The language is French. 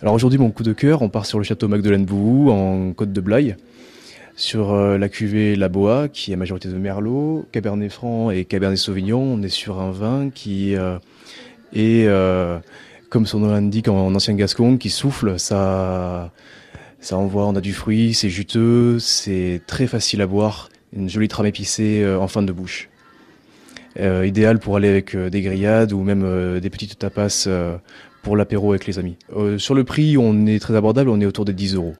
Alors aujourd'hui, mon coup de cœur, on part sur le château Magdeleine Bouhou en Côte de Blaye, sur euh, la cuvée La Boa, qui est majorité de Merlot, Cabernet Franc et Cabernet Sauvignon. On est sur un vin qui euh, est, euh, comme son nom l'indique, en, ancien gascon, qui souffle. Ça, ça envoie, on a du fruit, c'est juteux, c'est très facile à boire, une jolie trame épicée en fin de bouche. Idéal pour aller avec des grillades ou même des petites tapas l'apéro avec les amis. sur le prix, on est très abordable, on est autour des 10 euros.